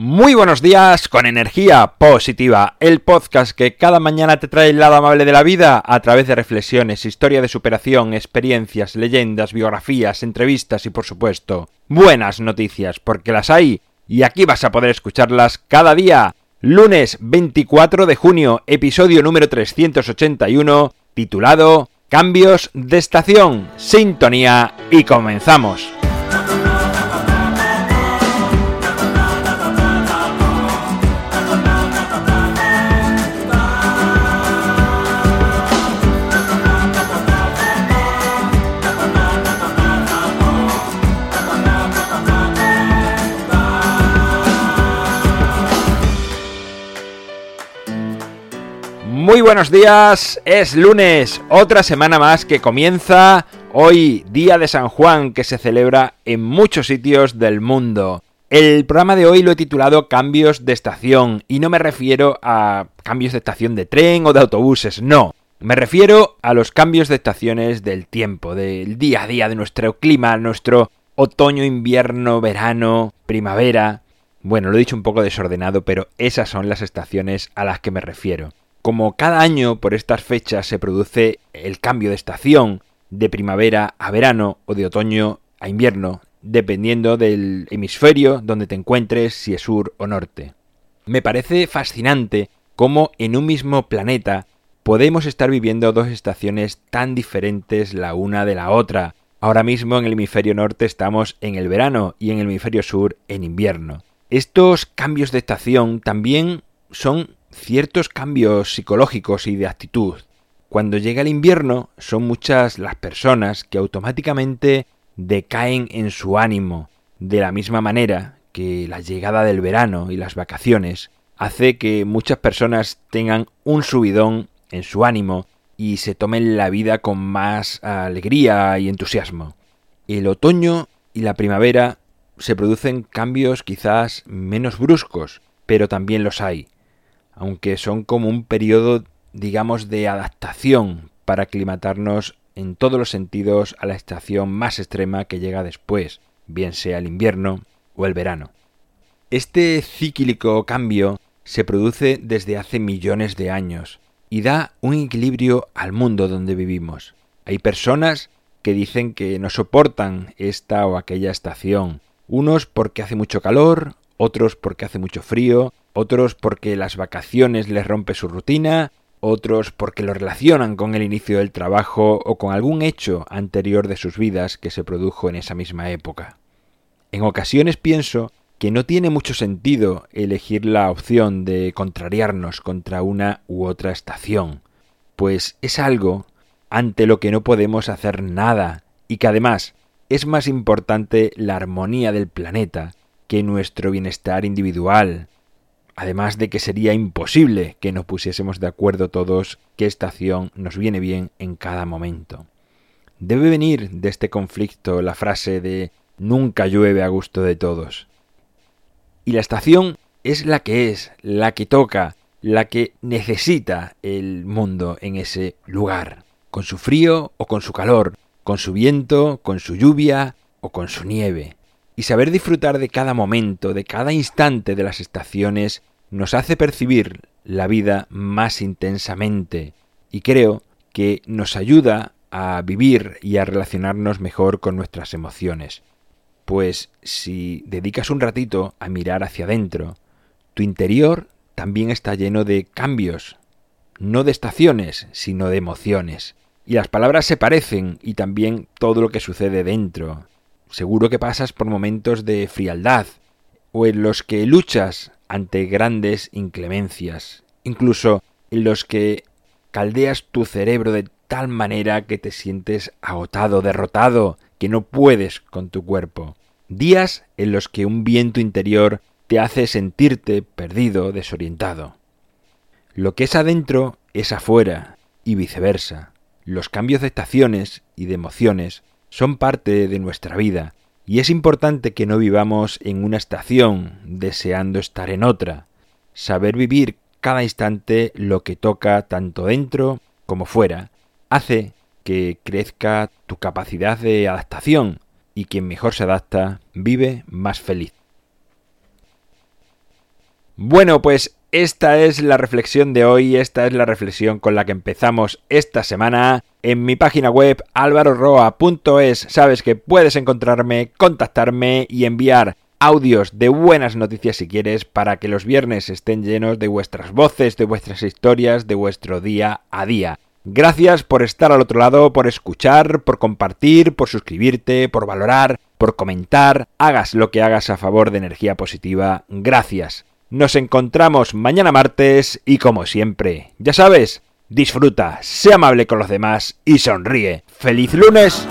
Muy buenos días con energía positiva, el podcast que cada mañana te trae el lado amable de la vida a través de reflexiones, historia de superación, experiencias, leyendas, biografías, entrevistas y por supuesto buenas noticias, porque las hay y aquí vas a poder escucharlas cada día. Lunes 24 de junio, episodio número 381, titulado Cambios de estación, sintonía y comenzamos. Muy buenos días, es lunes, otra semana más que comienza hoy, día de San Juan, que se celebra en muchos sitios del mundo. El programa de hoy lo he titulado Cambios de estación y no me refiero a cambios de estación de tren o de autobuses, no. Me refiero a los cambios de estaciones del tiempo, del día a día, de nuestro clima, nuestro otoño, invierno, verano, primavera. Bueno, lo he dicho un poco desordenado, pero esas son las estaciones a las que me refiero. Como cada año por estas fechas se produce el cambio de estación de primavera a verano o de otoño a invierno, dependiendo del hemisferio donde te encuentres, si es sur o norte. Me parece fascinante cómo en un mismo planeta podemos estar viviendo dos estaciones tan diferentes la una de la otra. Ahora mismo en el hemisferio norte estamos en el verano y en el hemisferio sur en invierno. Estos cambios de estación también son ciertos cambios psicológicos y de actitud. Cuando llega el invierno son muchas las personas que automáticamente decaen en su ánimo, de la misma manera que la llegada del verano y las vacaciones hace que muchas personas tengan un subidón en su ánimo y se tomen la vida con más alegría y entusiasmo. El otoño y la primavera se producen cambios quizás menos bruscos, pero también los hay aunque son como un periodo, digamos, de adaptación para aclimatarnos en todos los sentidos a la estación más extrema que llega después, bien sea el invierno o el verano. Este cíclico cambio se produce desde hace millones de años y da un equilibrio al mundo donde vivimos. Hay personas que dicen que no soportan esta o aquella estación, unos porque hace mucho calor, otros porque hace mucho frío, otros porque las vacaciones les rompe su rutina, otros porque lo relacionan con el inicio del trabajo o con algún hecho anterior de sus vidas que se produjo en esa misma época. En ocasiones pienso que no tiene mucho sentido elegir la opción de contrariarnos contra una u otra estación, pues es algo ante lo que no podemos hacer nada y que además es más importante la armonía del planeta que nuestro bienestar individual, además de que sería imposible que nos pusiésemos de acuerdo todos qué estación nos viene bien en cada momento. Debe venir de este conflicto la frase de nunca llueve a gusto de todos. Y la estación es la que es, la que toca, la que necesita el mundo en ese lugar, con su frío o con su calor, con su viento, con su lluvia o con su nieve y saber disfrutar de cada momento, de cada instante de las estaciones, nos hace percibir la vida más intensamente y creo que nos ayuda a vivir y a relacionarnos mejor con nuestras emociones. Pues si dedicas un ratito a mirar hacia adentro, tu interior también está lleno de cambios, no de estaciones, sino de emociones. Y las palabras se parecen y también todo lo que sucede dentro, Seguro que pasas por momentos de frialdad o en los que luchas ante grandes inclemencias, incluso en los que caldeas tu cerebro de tal manera que te sientes agotado, derrotado, que no puedes con tu cuerpo. Días en los que un viento interior te hace sentirte perdido, desorientado. Lo que es adentro es afuera y viceversa. Los cambios de estaciones y de emociones son parte de nuestra vida y es importante que no vivamos en una estación deseando estar en otra, saber vivir cada instante lo que toca tanto dentro como fuera, hace que crezca tu capacidad de adaptación y quien mejor se adapta vive más feliz. Bueno, pues esta es la reflexión de hoy, esta es la reflexión con la que empezamos esta semana. En mi página web alvaroroa.es sabes que puedes encontrarme, contactarme y enviar audios de buenas noticias si quieres para que los viernes estén llenos de vuestras voces, de vuestras historias, de vuestro día a día. Gracias por estar al otro lado, por escuchar, por compartir, por suscribirte, por valorar, por comentar. Hagas lo que hagas a favor de energía positiva. Gracias. Nos encontramos mañana martes y como siempre, ya sabes, disfruta, sea amable con los demás y sonríe. ¡Feliz lunes!